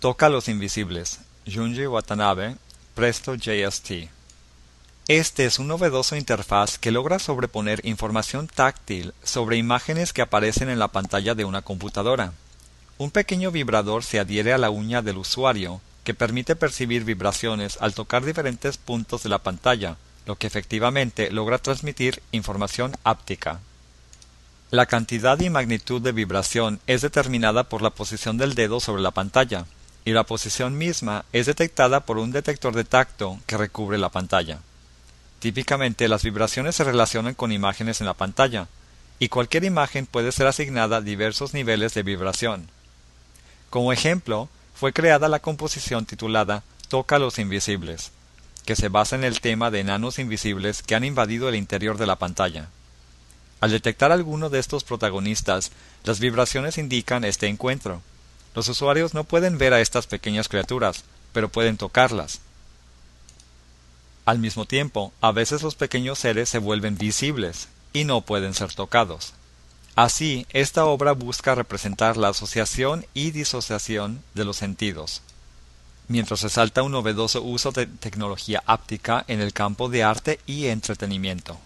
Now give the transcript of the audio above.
Toca los invisibles. Junji Watanabe, Presto JST. Este es un novedoso interfaz que logra sobreponer información táctil sobre imágenes que aparecen en la pantalla de una computadora. Un pequeño vibrador se adhiere a la uña del usuario, que permite percibir vibraciones al tocar diferentes puntos de la pantalla, lo que efectivamente logra transmitir información áptica. La cantidad y magnitud de vibración es determinada por la posición del dedo sobre la pantalla, y la posición misma es detectada por un detector de tacto que recubre la pantalla. Típicamente las vibraciones se relacionan con imágenes en la pantalla, y cualquier imagen puede ser asignada a diversos niveles de vibración. Como ejemplo, fue creada la composición titulada Toca los invisibles, que se basa en el tema de enanos invisibles que han invadido el interior de la pantalla. Al detectar alguno de estos protagonistas, las vibraciones indican este encuentro. Los usuarios no pueden ver a estas pequeñas criaturas, pero pueden tocarlas, al mismo tiempo, a veces los pequeños seres se vuelven visibles y no pueden ser tocados. Así, esta obra busca representar la asociación y disociación de los sentidos, mientras resalta un novedoso uso de tecnología áptica en el campo de arte y entretenimiento.